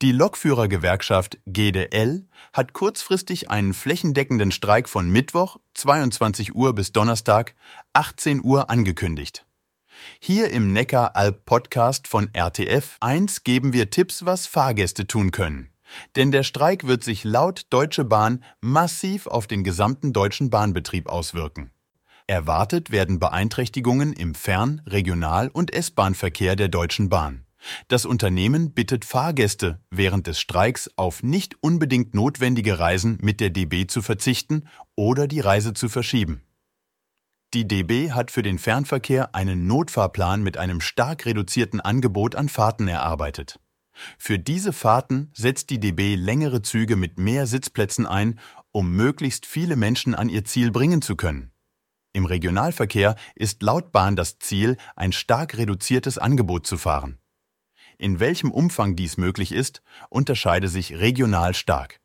Die Lokführergewerkschaft GDL hat kurzfristig einen flächendeckenden Streik von Mittwoch 22 Uhr bis Donnerstag 18 Uhr angekündigt. Hier im Neckar-Alb-Podcast von RTF 1 geben wir Tipps, was Fahrgäste tun können. Denn der Streik wird sich laut Deutsche Bahn massiv auf den gesamten deutschen Bahnbetrieb auswirken. Erwartet werden Beeinträchtigungen im Fern-, Regional- und S-Bahn-Verkehr der Deutschen Bahn. Das Unternehmen bittet Fahrgäste während des Streiks auf nicht unbedingt notwendige Reisen mit der DB zu verzichten oder die Reise zu verschieben. Die DB hat für den Fernverkehr einen Notfahrplan mit einem stark reduzierten Angebot an Fahrten erarbeitet. Für diese Fahrten setzt die DB längere Züge mit mehr Sitzplätzen ein, um möglichst viele Menschen an ihr Ziel bringen zu können. Im Regionalverkehr ist laut Bahn das Ziel, ein stark reduziertes Angebot zu fahren. In welchem Umfang dies möglich ist, unterscheide sich regional stark.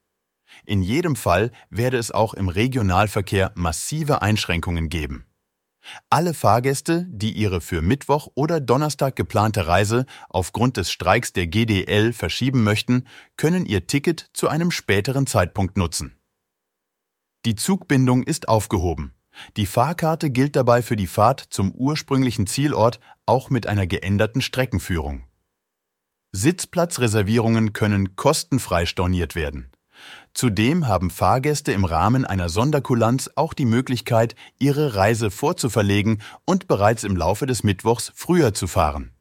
In jedem Fall werde es auch im Regionalverkehr massive Einschränkungen geben. Alle Fahrgäste, die ihre für Mittwoch oder Donnerstag geplante Reise aufgrund des Streiks der GDL verschieben möchten, können ihr Ticket zu einem späteren Zeitpunkt nutzen. Die Zugbindung ist aufgehoben. Die Fahrkarte gilt dabei für die Fahrt zum ursprünglichen Zielort auch mit einer geänderten Streckenführung. Sitzplatzreservierungen können kostenfrei storniert werden. Zudem haben Fahrgäste im Rahmen einer Sonderkulanz auch die Möglichkeit, ihre Reise vorzuverlegen und bereits im Laufe des Mittwochs früher zu fahren.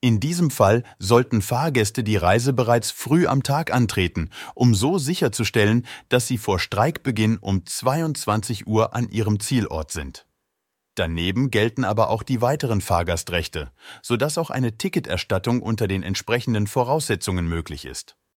In diesem Fall sollten Fahrgäste die Reise bereits früh am Tag antreten, um so sicherzustellen, dass sie vor Streikbeginn um 22 Uhr an ihrem Zielort sind. Daneben gelten aber auch die weiteren Fahrgastrechte, sodass auch eine Ticketerstattung unter den entsprechenden Voraussetzungen möglich ist